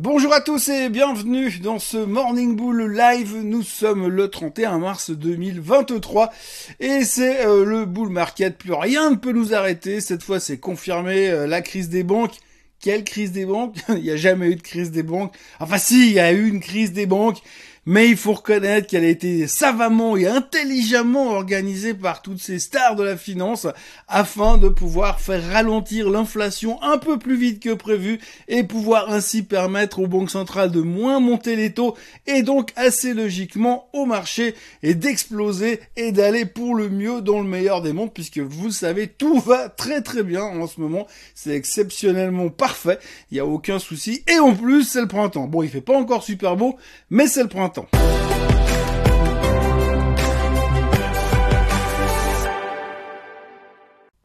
Bonjour à tous et bienvenue dans ce Morning Bull Live. Nous sommes le 31 mars 2023 et c'est euh, le bull market. Plus rien ne peut nous arrêter. Cette fois, c'est confirmé euh, la crise des banques. Quelle crise des banques? Il n'y a jamais eu de crise des banques. Enfin si, il y a eu une crise des banques mais il faut reconnaître qu'elle a été savamment et intelligemment organisée par toutes ces stars de la finance afin de pouvoir faire ralentir l'inflation un peu plus vite que prévu et pouvoir ainsi permettre aux banques centrales de moins monter les taux et donc assez logiquement au marché et d'exploser et d'aller pour le mieux dans le meilleur des mondes puisque vous le savez tout va très très bien en ce moment. C'est exceptionnellement parfait. Il n'y a aucun souci. Et en plus c'est le printemps. Bon il fait pas encore super beau mais c'est le printemps 懂。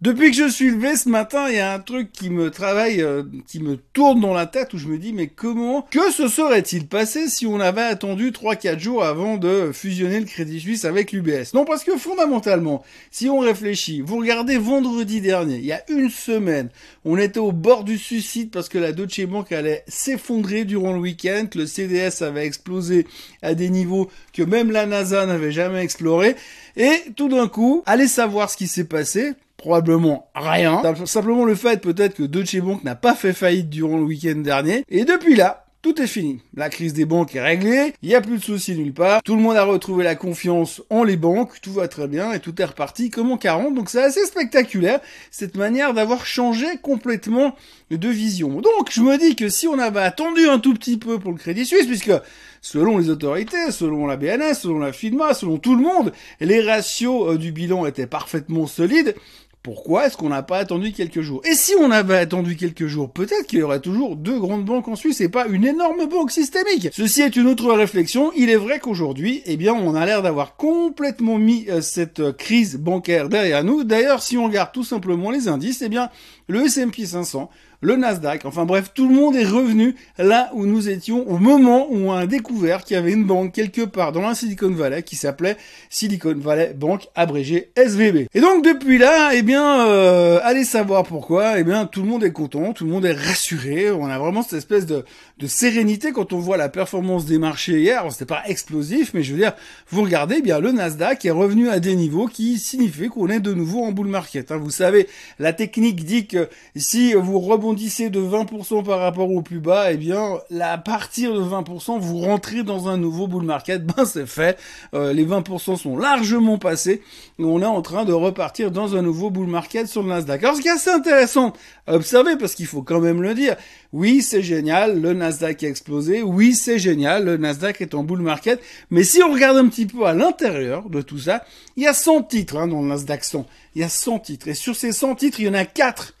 Depuis que je suis levé ce matin, il y a un truc qui me travaille, euh, qui me tourne dans la tête où je me dis mais comment, que se serait-il passé si on avait attendu 3-4 jours avant de fusionner le Crédit Suisse avec l'UBS Non, parce que fondamentalement, si on réfléchit, vous regardez vendredi dernier, il y a une semaine, on était au bord du suicide parce que la Deutsche Bank allait s'effondrer durant le week-end, le CDS avait explosé à des niveaux que même la NASA n'avait jamais exploré, et tout d'un coup, allez savoir ce qui s'est passé, probablement rien. Simplement le fait peut-être que Deutsche Bank n'a pas fait faillite durant le week-end dernier. Et depuis là, tout est fini. La crise des banques est réglée, il n'y a plus de soucis nulle part, tout le monde a retrouvé la confiance en les banques, tout va très bien et tout est reparti comme en 40. Donc c'est assez spectaculaire cette manière d'avoir changé complètement de vision. Donc je me dis que si on avait attendu un tout petit peu pour le Crédit Suisse, puisque selon les autorités, selon la BNS, selon la FINMA, selon tout le monde, les ratios euh, du bilan étaient parfaitement solides, pourquoi est-ce qu'on n'a pas attendu quelques jours? Et si on avait attendu quelques jours, peut-être qu'il y aurait toujours deux grandes banques en Suisse et pas une énorme banque systémique. Ceci est une autre réflexion. Il est vrai qu'aujourd'hui, eh bien, on a l'air d'avoir complètement mis euh, cette euh, crise bancaire derrière nous. D'ailleurs, si on regarde tout simplement les indices, eh bien, le S&P 500 le Nasdaq, enfin bref, tout le monde est revenu là où nous étions au moment où on a découvert qu'il y avait une banque quelque part dans la Silicon Valley qui s'appelait Silicon Valley Bank, abrégé SVB. Et donc depuis là, eh bien, euh, allez savoir pourquoi, eh bien, tout le monde est content, tout le monde est rassuré, on a vraiment cette espèce de, de sérénité quand on voit la performance des marchés hier, c'était pas explosif, mais je veux dire, vous regardez, eh bien, le Nasdaq est revenu à des niveaux qui signifient qu'on est de nouveau en bull market. Hein. Vous savez, la technique dit que si vous rebondissez rebondissez de 20% par rapport au plus bas, eh bien, à partir de 20%, vous rentrez dans un nouveau bull market. Ben, c'est fait. Euh, les 20% sont largement passés. On est en train de repartir dans un nouveau bull market sur le Nasdaq. Alors, ce qui est assez intéressant à observer, parce qu'il faut quand même le dire, oui, c'est génial, le Nasdaq a explosé. Oui, c'est génial, le Nasdaq est en bull market. Mais si on regarde un petit peu à l'intérieur de tout ça, il y a 100 titres hein, dans le Nasdaq 100. Il y a 100 titres. Et sur ces 100 titres, il y en a 4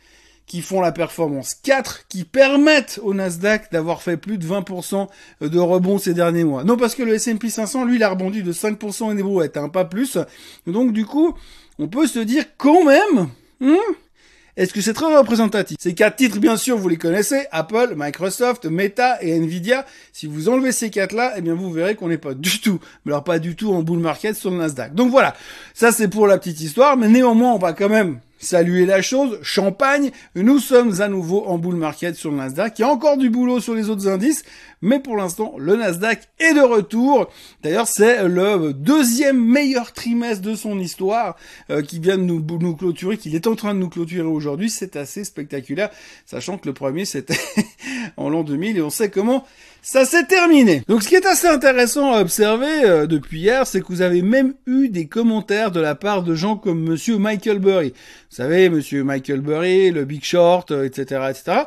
qui font la performance, 4 qui permettent au Nasdaq d'avoir fait plus de 20% de rebond ces derniers mois. Non parce que le S&P 500, lui, il a rebondi de 5% et des brouettes, hein, pas plus. Donc du coup, on peut se dire quand même, hmm, est-ce que c'est très représentatif? Ces quatre titres, bien sûr, vous les connaissez, Apple, Microsoft, Meta et Nvidia. Si vous enlevez ces quatre-là, eh bien vous verrez qu'on n'est pas du tout, mais alors pas du tout en bull market sur le Nasdaq. Donc voilà, ça c'est pour la petite histoire, mais néanmoins on va quand même Saluez la chose, champagne, nous sommes à nouveau en bull market sur le Nasdaq. Il y a encore du boulot sur les autres indices, mais pour l'instant, le Nasdaq est de retour. D'ailleurs, c'est le deuxième meilleur trimestre de son histoire euh, qui vient de nous, nous clôturer, qu'il est en train de nous clôturer aujourd'hui. C'est assez spectaculaire, sachant que le premier, c'était en l'an 2000 et on sait comment ça s'est terminé. Donc ce qui est assez intéressant à observer euh, depuis hier, c'est que vous avez même eu des commentaires de la part de gens comme monsieur Michael Burry. Vous savez, monsieur Michael Burry, le Big Short, etc., euh, etc.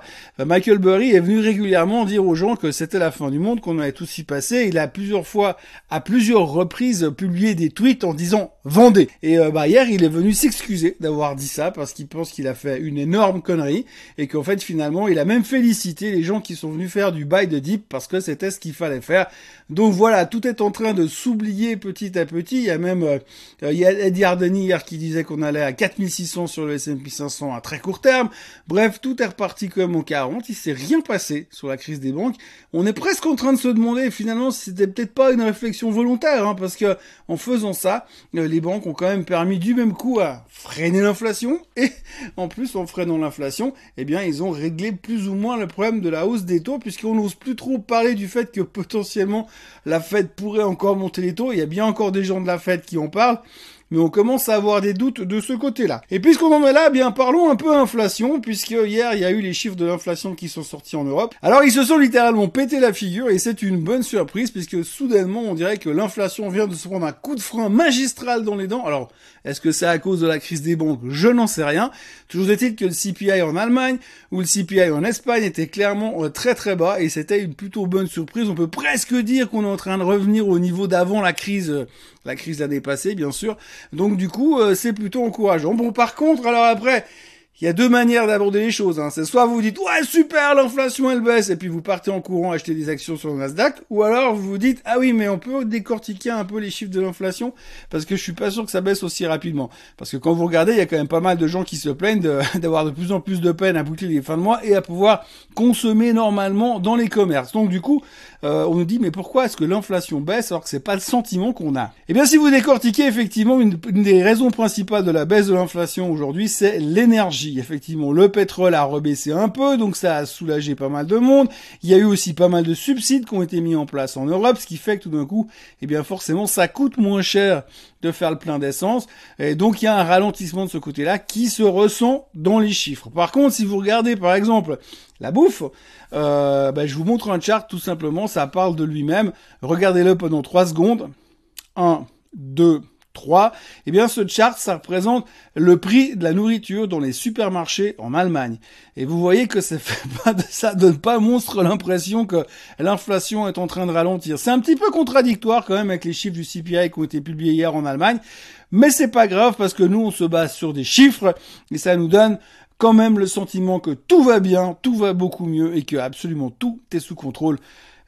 Michael Burry est venu régulièrement dire aux gens que c'était la fin du monde, qu'on allait tous y passer. Il a plusieurs fois, à plusieurs reprises, publié des tweets en disant vendez. Et euh, bah, hier, il est venu s'excuser d'avoir dit ça parce qu'il pense qu'il a fait une énorme connerie et qu'en fait, finalement, il a même félicité les gens qui sont venus faire du buy de dip parce que c'était ce qu'il fallait faire. Donc voilà, tout est en train de s'oublier petit à petit. Il y a même euh, il y a Eddie Ardeni hier qui disait qu'on allait à 4600 sur le S&P 500 à très court terme. Bref, tout est reparti comme en 40. Il s'est rien passé sur la crise des banques. On est presque en train de se demander finalement si c'était peut-être pas une réflexion volontaire, hein, parce que en faisant ça, euh, les banques ont quand même permis du même coup à freiner l'inflation et en plus en freinant l'inflation, eh bien ils ont réglé plus ou moins le problème de la hausse des taux puisqu'on n'ose plus trop parler du fait que potentiellement la Fed pourrait encore monter les taux. Il y a bien encore des gens de la Fed qui en parlent mais on commence à avoir des doutes de ce côté-là. Et puisqu'on en est là, bien parlons un peu inflation, puisque hier il y a eu les chiffres de l'inflation qui sont sortis en Europe. Alors ils se sont littéralement pété la figure et c'est une bonne surprise puisque soudainement on dirait que l'inflation vient de se prendre un coup de frein magistral dans les dents. Alors est-ce que c'est à cause de la crise des banques? Je n'en sais rien. Toujours est-il que le CPI en Allemagne ou le CPI en Espagne était clairement euh, très très bas et c'était une plutôt bonne surprise. On peut presque dire qu'on est en train de revenir au niveau d'avant la crise, euh, la crise l'année passée bien sûr. Donc du coup, euh, c'est plutôt encourageant. Bon, par contre, alors après, il y a deux manières d'aborder les choses. Hein. C'est soit vous dites ouais super l'inflation elle baisse et puis vous partez en courant acheter des actions sur le Nasdaq, ou alors vous vous dites ah oui mais on peut décortiquer un peu les chiffres de l'inflation parce que je suis pas sûr que ça baisse aussi rapidement. Parce que quand vous regardez il y a quand même pas mal de gens qui se plaignent d'avoir de, plus en plus de peine à boucler les fins de mois et à pouvoir consommer normalement dans les commerces. Donc du coup euh, on nous dit mais pourquoi est-ce que l'inflation baisse alors que c'est pas le sentiment qu'on a? Eh bien si vous décortiquez effectivement une des raisons principales de la baisse de l'inflation aujourd'hui c'est l'énergie effectivement, le pétrole a rebaissé un peu, donc ça a soulagé pas mal de monde. Il y a eu aussi pas mal de subsides qui ont été mis en place en Europe, ce qui fait que tout d'un coup, eh bien forcément, ça coûte moins cher de faire le plein d'essence. Et donc il y a un ralentissement de ce côté-là qui se ressent dans les chiffres. Par contre, si vous regardez par exemple la bouffe, euh, ben, je vous montre un chart tout simplement, ça parle de lui-même. Regardez-le pendant 3 secondes. 1, 2, 3, eh bien ce chart, ça représente le prix de la nourriture dans les supermarchés en Allemagne. Et vous voyez que ça fait pas ça donne pas monstre l'impression que l'inflation est en train de ralentir. C'est un petit peu contradictoire quand même avec les chiffres du CPI qui ont été publiés hier en Allemagne, mais c'est pas grave parce que nous on se base sur des chiffres et ça nous donne quand même le sentiment que tout va bien, tout va beaucoup mieux et que absolument tout est sous contrôle.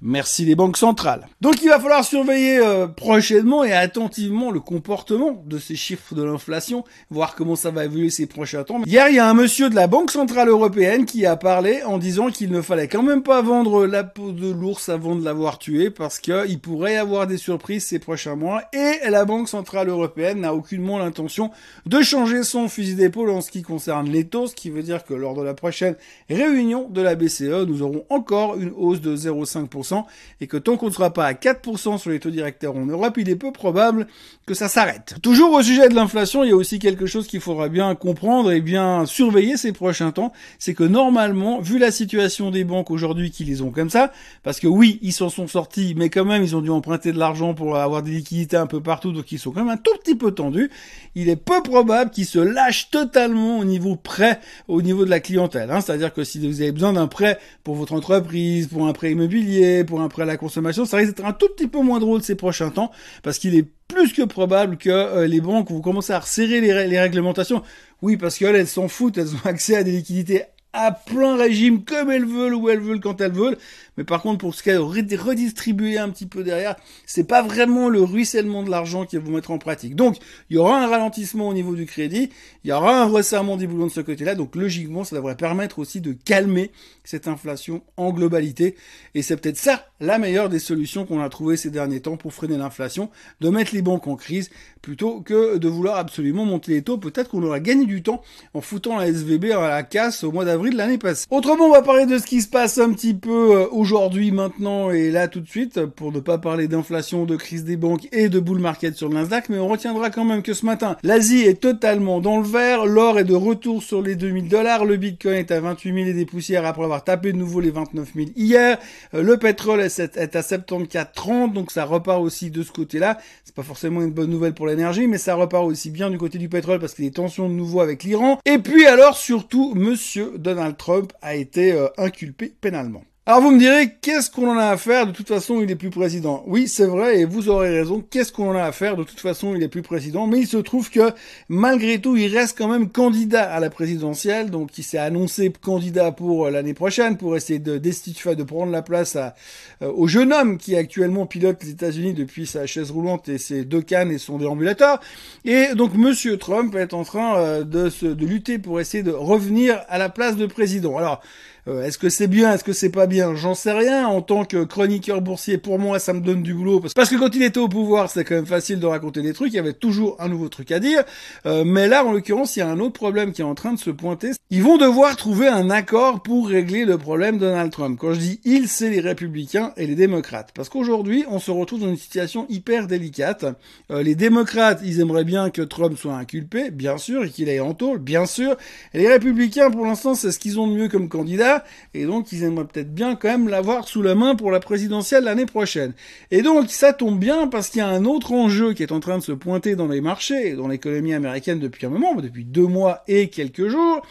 Merci les banques centrales. Donc il va falloir surveiller euh, prochainement et attentivement le comportement de ces chiffres de l'inflation, voir comment ça va évoluer ces prochains temps. Hier, il y a un monsieur de la Banque Centrale Européenne qui a parlé en disant qu'il ne fallait quand même pas vendre la peau de l'ours avant de l'avoir tué parce qu'il pourrait y avoir des surprises ces prochains mois et la Banque Centrale Européenne n'a aucunement l'intention de changer son fusil d'épaule en ce qui concerne les taux, ce qui veut dire que lors de la prochaine réunion de la BCE, nous aurons encore une hausse de 0,5% et que tant qu'on ne sera pas à 4% sur les taux directeurs en Europe, il est peu probable que ça s'arrête. Toujours au sujet de l'inflation, il y a aussi quelque chose qu'il faudra bien comprendre et bien surveiller ces prochains temps, c'est que normalement, vu la situation des banques aujourd'hui qui les ont comme ça, parce que oui, ils s'en sont sortis, mais quand même, ils ont dû emprunter de l'argent pour avoir des liquidités un peu partout, donc ils sont quand même un tout petit peu tendus, il est peu probable qu'ils se lâchent totalement au niveau prêt, au niveau de la clientèle. Hein. C'est-à-dire que si vous avez besoin d'un prêt pour votre entreprise, pour un prêt immobilier, pour un prêt à la consommation, ça risque d'être un tout petit peu moins drôle ces prochains temps, parce qu'il est plus que probable que euh, les banques vont commencer à resserrer les, réglementations. Oui, parce qu'elles, elles s'en foutent, elles ont accès à des liquidités à plein régime comme elles veulent, où elles veulent, quand elles veulent. Mais par contre, pour ce de redistribuer un petit peu derrière, c'est pas vraiment le ruissellement de l'argent va vous mettre en pratique. Donc, il y aura un ralentissement au niveau du crédit, il y aura un resserrement des boulons de ce côté-là. Donc, logiquement, ça devrait permettre aussi de calmer cette inflation en globalité. Et c'est peut-être ça la meilleure des solutions qu'on a trouvées ces derniers temps pour freiner l'inflation, de mettre les banques en crise plutôt que de vouloir absolument monter les taux. Peut-être qu'on aura gagné du temps en foutant la SVB à la casse au mois d'avril de l'année. Autrement, on va parler de ce qui se passe un petit peu euh, aujourd'hui, maintenant et là tout de suite, pour ne pas parler d'inflation, de crise des banques et de bull market sur le Nasdaq, mais on retiendra quand même que ce matin, l'Asie est totalement dans le vert, l'or est de retour sur les 2000 dollars, le Bitcoin est à 28 000 et des poussières après avoir tapé de nouveau les 29 000 hier, euh, le pétrole est à 74,30, donc ça repart aussi de ce côté-là. C'est pas forcément une bonne nouvelle pour l'énergie, mais ça repart aussi bien du côté du pétrole parce qu'il y a des tensions de nouveau avec l'Iran. Et puis alors surtout, Monsieur Donald Trump a été euh, inculpé pénalement. Alors vous me direz, qu'est-ce qu'on en a à faire? De toute façon, il est plus président. Oui, c'est vrai, et vous aurez raison. Qu'est-ce qu'on en a à faire? De toute façon, il est plus président. Mais il se trouve que, malgré tout, il reste quand même candidat à la présidentielle. Donc, il s'est annoncé candidat pour euh, l'année prochaine, pour essayer de destituer, de prendre la place à, euh, au jeune homme qui actuellement pilote les États-Unis depuis sa chaise roulante et ses deux cannes et son déambulateur. Et donc, Monsieur Trump est en train euh, de, se, de lutter pour essayer de revenir à la place de président. Alors, Euh, est-ce que c'est bien, est-ce que c'est pas bien? J'en sais rien. En tant que chroniqueur boursier, pour moi, ça me donne du boulot parce que quand il était au pouvoir, c'était quand même facile de raconter des trucs. Il y avait toujours un nouveau truc à dire. Euh, mais là, en l'occurrence, il y a un autre problème qui est en train de se pointer. Ils vont devoir trouver un accord pour régler le problème de Donald Trump. Quand je dis ils, c'est les républicains et les démocrates. Parce qu'aujourd'hui, on se retrouve dans une situation hyper délicate. Euh, les démocrates, ils aimeraient bien que Trump soit inculpé, bien sûr, et qu'il aille en tôle, bien sûr. Et les républicains, pour l'instant, c'est ce qu'ils ont de mieux comme candidat, et donc ils aimeraient peut-être bien quand même l'avoir sous la main pour la présidentielle l'année prochaine. Et donc ça tombe bien parce qu'il y a un autre enjeu qui est en train de se pointer dans les marchés dans l'économie américaine depuis un moment, depuis deux mois et quelques jours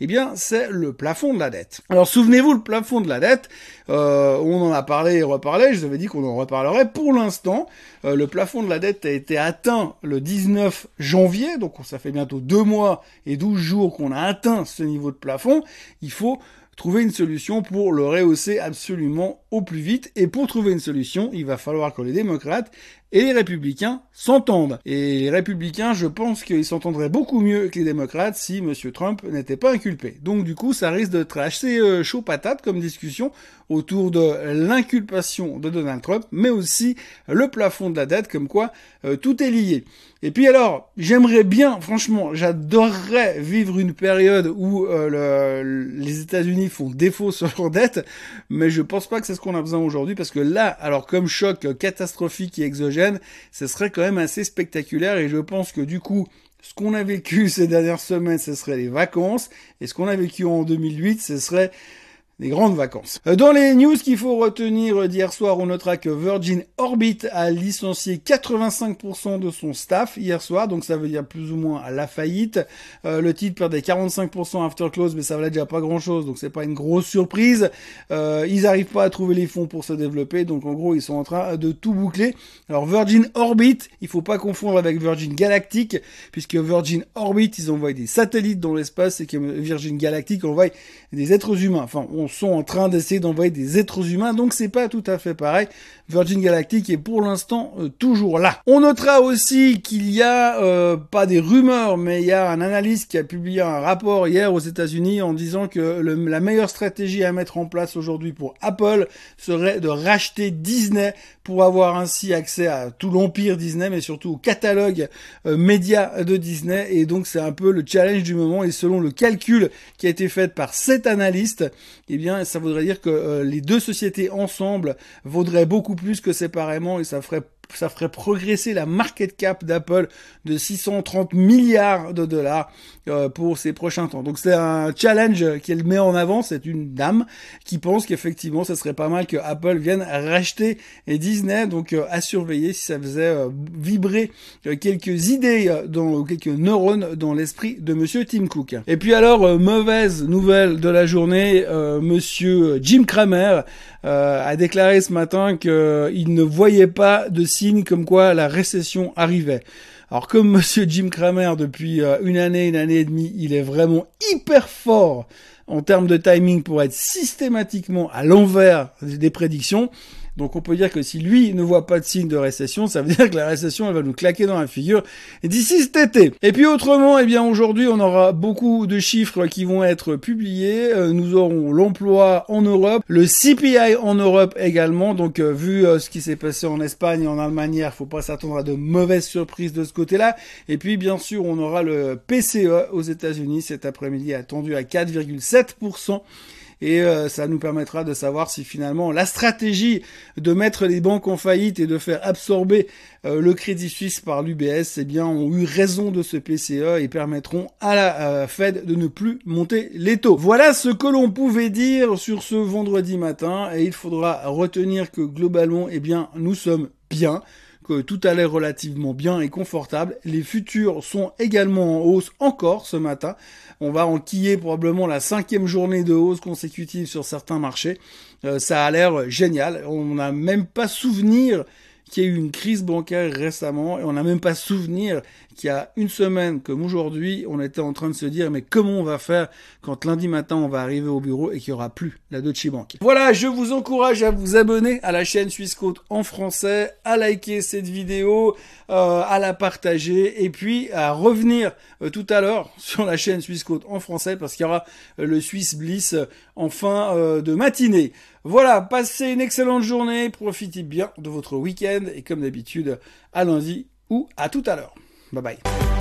eh bien, c'est le plafond de la dette. Alors, souvenez-vous, le plafond de la dette, euh, on en a parlé et reparlé, je vous avais dit qu'on en reparlerait. Pour l'instant, euh, le plafond de la dette a été atteint le 19 janvier, donc ça fait bientôt deux mois et 12 jours qu'on a atteint ce niveau de plafond. Il faut trouver une solution pour le rehausser absolument au plus vite. Et pour trouver une solution, il va falloir que les démocrates et les républicains s'entendent. Et les républicains, je pense qu'ils s'entendraient beaucoup mieux que les démocrates si M. Trump n'était pas inculpé. Donc du coup, ça risque d'être assez euh, chaud patate comme discussion autour de l'inculpation de Donald Trump, mais aussi le plafond de la dette, comme quoi euh, tout est lié. Et puis alors, j'aimerais bien, franchement, j'adorerais vivre une période où euh, les États-Unis font défaut sur leur dette, mais je pense pas que c'est ce qu'on a besoin aujourd'hui, parce que là, alors comme choc catastrophique et exogène, ce serait quand même assez spectaculaire, et je pense que du coup, ce qu'on a vécu ces dernières semaines, ce serait les vacances, et ce qu'on a vécu en 2008, ce serait des grandes vacances. Euh, dans les news qu'il faut retenir d'hier soir, on notera que Virgin Orbit a licencié 85% de son staff hier soir, donc ça veut dire plus ou moins la faillite. Euh, le titre perdait 45% after close, mais ça valait déjà pas grand chose, donc c'est pas une grosse surprise. Euh, ils arrivent pas à trouver les fonds pour se développer, donc en gros ils sont en train de tout boucler. Alors Virgin Orbit, il faut pas confondre avec Virgin Galactic, puisque Virgin Orbit ils envoient des satellites dans l'espace et que Virgin Galactic envoie des êtres humains. Sont en train d'essayer d'envoyer des êtres humains, donc c'est pas tout à fait pareil. Virgin Galactic est pour l'instant euh, toujours là. On notera aussi qu'il y a euh, pas des rumeurs, mais il y a un analyste qui a publié un rapport hier aux États-Unis en disant que la meilleure stratégie à mettre en place aujourd'hui pour Apple serait de racheter Disney pour avoir ainsi accès à tout l'empire Disney, mais surtout au catalogue euh, média de Disney. Et donc c'est un peu le challenge du moment. Et selon le calcul qui a été fait par cet analyste, eh bien ça voudrait dire que euh, les deux sociétés ensemble vaudraient beaucoup plus que séparément et ça ferait ça ferait progresser la market cap d'Apple de 630 milliards de dollars pour ces prochains temps. Donc c'est un challenge qu'elle met en avant, c'est une dame qui pense qu'effectivement ça serait pas mal que Apple vienne racheter Disney, donc euh, à surveiller si ça faisait euh, vibrer quelques idées dans quelques neurones dans l'esprit de monsieur Tim Cook. Et puis alors mauvaise nouvelle de la journée, monsieur Jim Cramer a déclaré ce matin qu'il ne voyait pas de comme quoi la récession arrivait. Alors comme monsieur Jim Cramer depuis euh, une année, une année et demie, il est vraiment hyper fort en termes de timing pour être systématiquement à l'envers des prédictions. Donc on peut dire que si lui ne voit pas de signe de récession, ça veut dire que la récession elle va nous claquer dans la figure d'ici cet été. Et puis autrement, eh bien aujourd'hui on aura beaucoup de chiffres qui vont être publiés. Euh, nous aurons l'emploi en Europe, le CPI en Europe également. Donc euh, vu euh, ce qui s'est passé en Espagne et en Allemagne, il faut pas s'attendre à de mauvaises surprises de ce côté-là. Et puis bien sûr on aura le PCE aux États-Unis cet après-midi attendu à 4,7% et euh, ça nous permettra de savoir si finalement la stratégie de mettre les banques en faillite et de faire absorber euh, le Crédit Suisse par l'UBS, eh bien, ont eu raison de ce PCE et permettront à la euh, Fed de ne plus monter les taux. Voilà ce que l'on pouvait dire sur ce vendredi matin et il faudra retenir que globalement, eh bien, nous sommes bien tout allait relativement bien et confortable. Les futurs sont également en hausse encore ce matin. On va enquiller probablement la cinquième journée de hausse consécutive sur certains marchés. Euh, ça a l'air génial. On n'a même pas souvenir qu'il y a eu une crise bancaire récemment et on n'a même pas souvenir qu'il y a une semaine comme aujourd'hui, on était en train de se dire mais comment on va faire quand lundi matin on va arriver au bureau et qu'il n'y aura plus la Deutsche Bank? Voilà, je vous encourage à vous abonner à la chaîne Suisse en français, à liker cette vidéo, euh, à la partager et puis à revenir euh, tout à l'heure sur la chaîne Suisse en français parce qu'il y aura euh, le Swiss Bliss en fin de matinée. Voilà, passez une excellente journée, profitez bien de votre week-end et comme d'habitude à lundi ou à tout à l'heure. Bye bye.